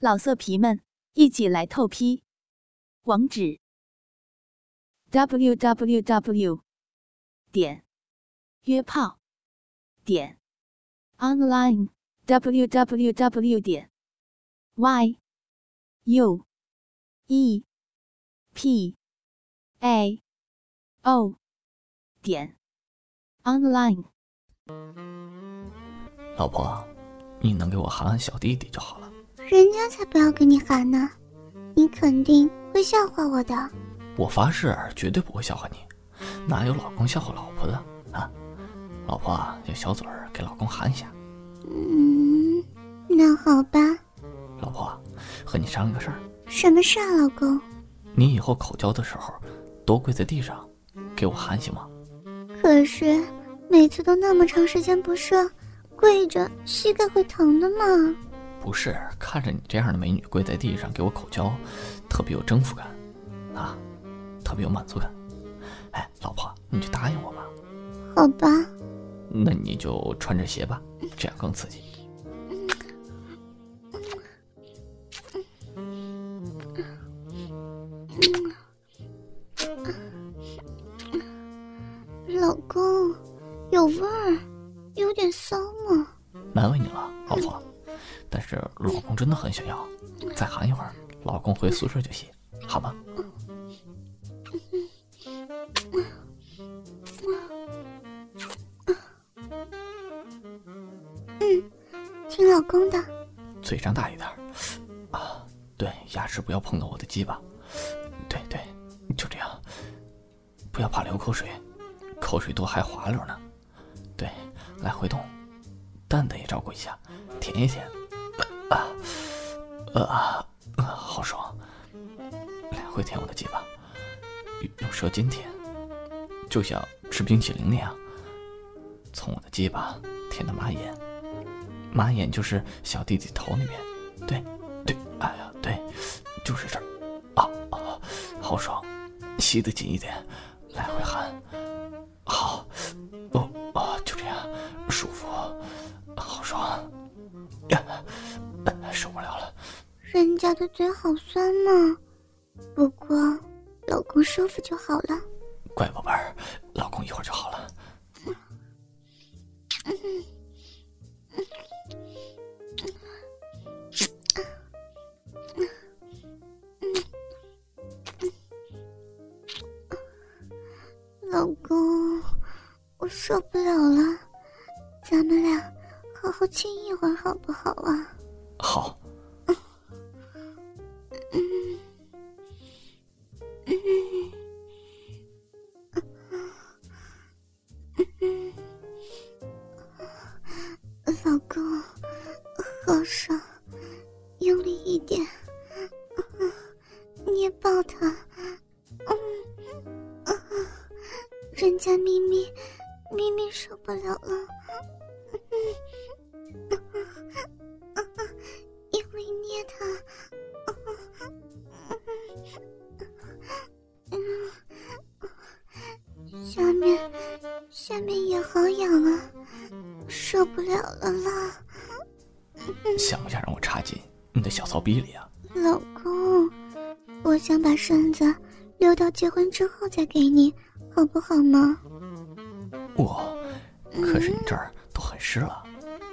老色皮们，一起来透批！网址：w w w 点约炮点 online w w w 点 y u e p a o 点 online。老婆，你能给我喊喊小弟弟就好了。人家才不要跟你喊呢，你肯定会笑话我的。我发誓绝对不会笑话你，哪有老公笑话老婆的啊？老婆，用小嘴儿给老公喊一下。嗯，那好吧。老婆，和你商量个事儿。什么事啊，老公？你以后口交的时候，多跪在地上，给我喊行吗？可是每次都那么长时间不射，跪着膝盖会疼的嘛。不是看着你这样的美女跪在地上给我口交，特别有征服感，啊，特别有满足感。哎，老婆，你就答应我吧。好吧。那你就穿着鞋吧，这样更刺激。很想要，再喊一会儿，老公回宿舍就洗，好吗？嗯，听老公的。嘴张大一点，啊，对，牙齿不要碰到我的鸡巴，对对，就这样，不要怕流口水，口水多还滑溜呢，对，来回动，蛋蛋也照顾一下，舔一舔。啊，啊，好爽！来回舔我的鸡巴，用舌尖舔，就像吃冰淇淋那样，从我的鸡巴舔到马眼，马眼就是小弟弟头那边，对，对，哎呀，对，就是这儿，啊啊，好爽！吸得紧一点，人家的嘴好酸呢。不过老公舒服就好了。乖宝贝儿，老公一会儿就好了。老公，我受不了了，咱们俩。好好亲一会儿好不好啊？好。嗯老公，好爽，逼里啊？老公，我想把身子留到结婚之后再给你，好不好吗？我，可是你这儿都很湿了，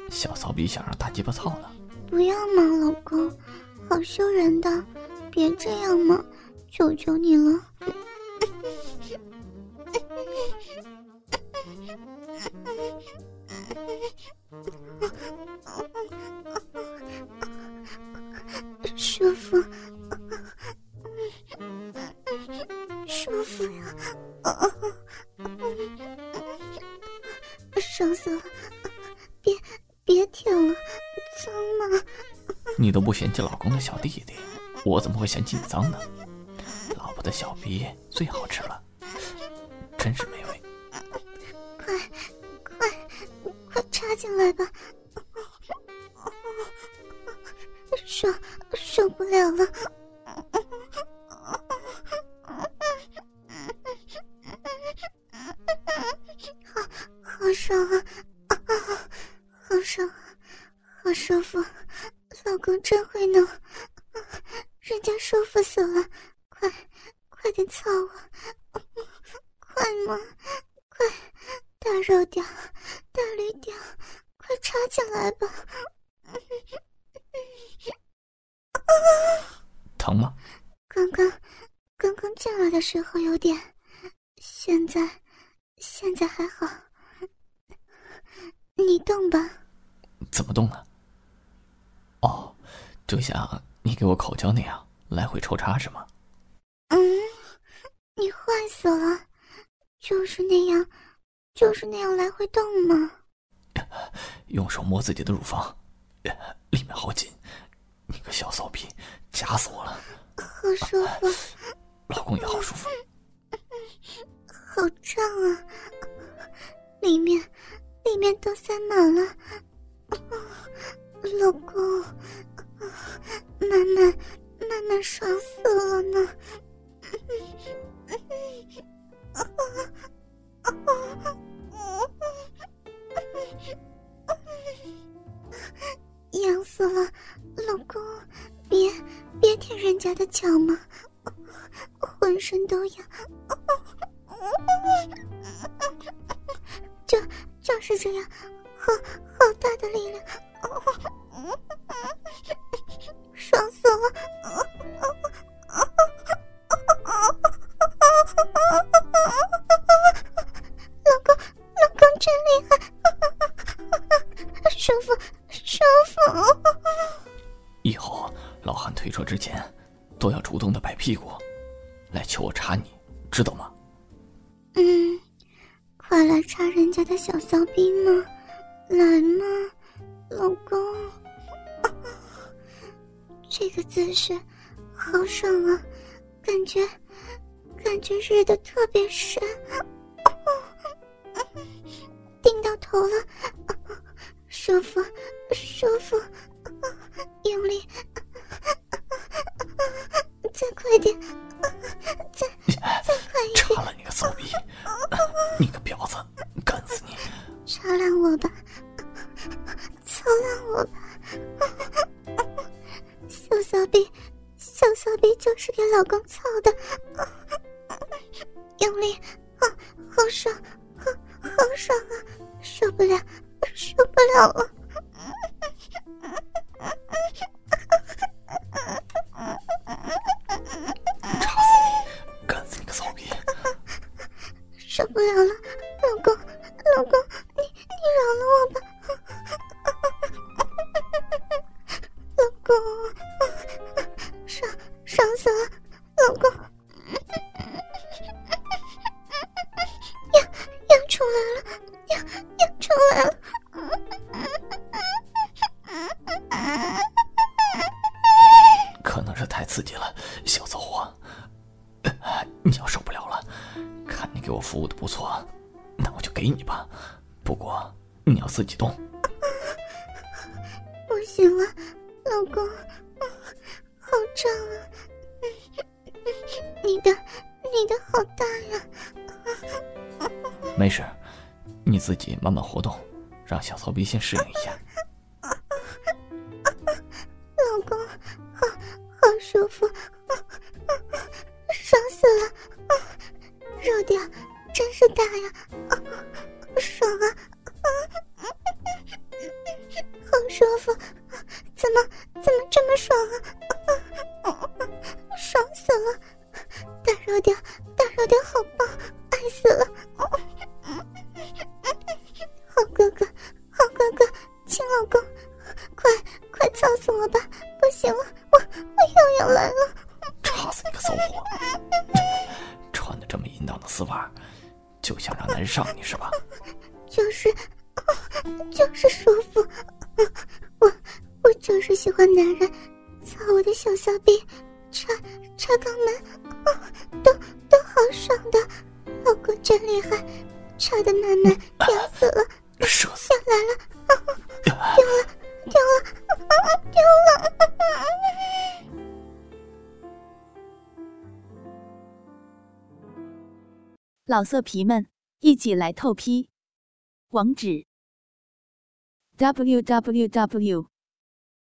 小骚逼想让大鸡巴操呢。不要嘛，老公，好羞人的，别这样嘛，求求你了。都不嫌弃老公的小弟弟，我怎么会嫌弃你脏呢？老婆的小逼最好吃了，真是美味。快快快插进来吧！受受不了了！肉屌，大驴屌，快插进来吧！疼吗？刚刚刚刚进来的时候有点，现在现在还好。你动吧。怎么动呢？哦，就像你给我口交那样来回抽插是吗？嗯，你坏死了，就是那样，就是那样来回动吗？用手摸自己的乳房，里面好紧，你个小骚逼，夹死我了。好舒服，老公也好舒服。好胀啊，里面里面都塞满了。老公，慢慢慢慢爽死了呢。了，老公，别别舔人家的脚嘛，浑身都痒。就就是这样，好好大的力量，爽死了！以后老汉推车之前，都要主动的摆屁股，来求我插你，知道吗？嗯，快来插人家的小骚逼嘛，来嘛，老公。这个姿势好爽啊，感觉感觉日的特别深，顶到头了，舒 服舒服，用力，再快点，再再快一点。插了你个骚逼，你个婊子，干死你！插烂我吧，操烂我吧！小骚逼，小骚逼就是给老公操的，用力，好好爽，好好爽啊！受不了，受不了了！给我服务的不错，那我就给你吧。不过你要自己动。不行了，老公，好胀啊！你的你的好大呀！没事，你自己慢慢活动，让小骚逼先适应一下。怎么这么爽啊？爽死了！大肉点，大肉点好棒，爱死了！好哥哥，好哥哥，亲老公，快快操死我吧！不行了，我我又要来了！插死你个骚货！穿的这么淫荡的丝袜，就想让男人上你是吧？就是，就是舒服。就是喜欢男人操我的小小臂，插插肛门，都都好爽的。老公真厉害，插的满满，痒死了，射死！要来了，丢了，丢了，丢了！老色皮们，一起来透批！网址：w w w.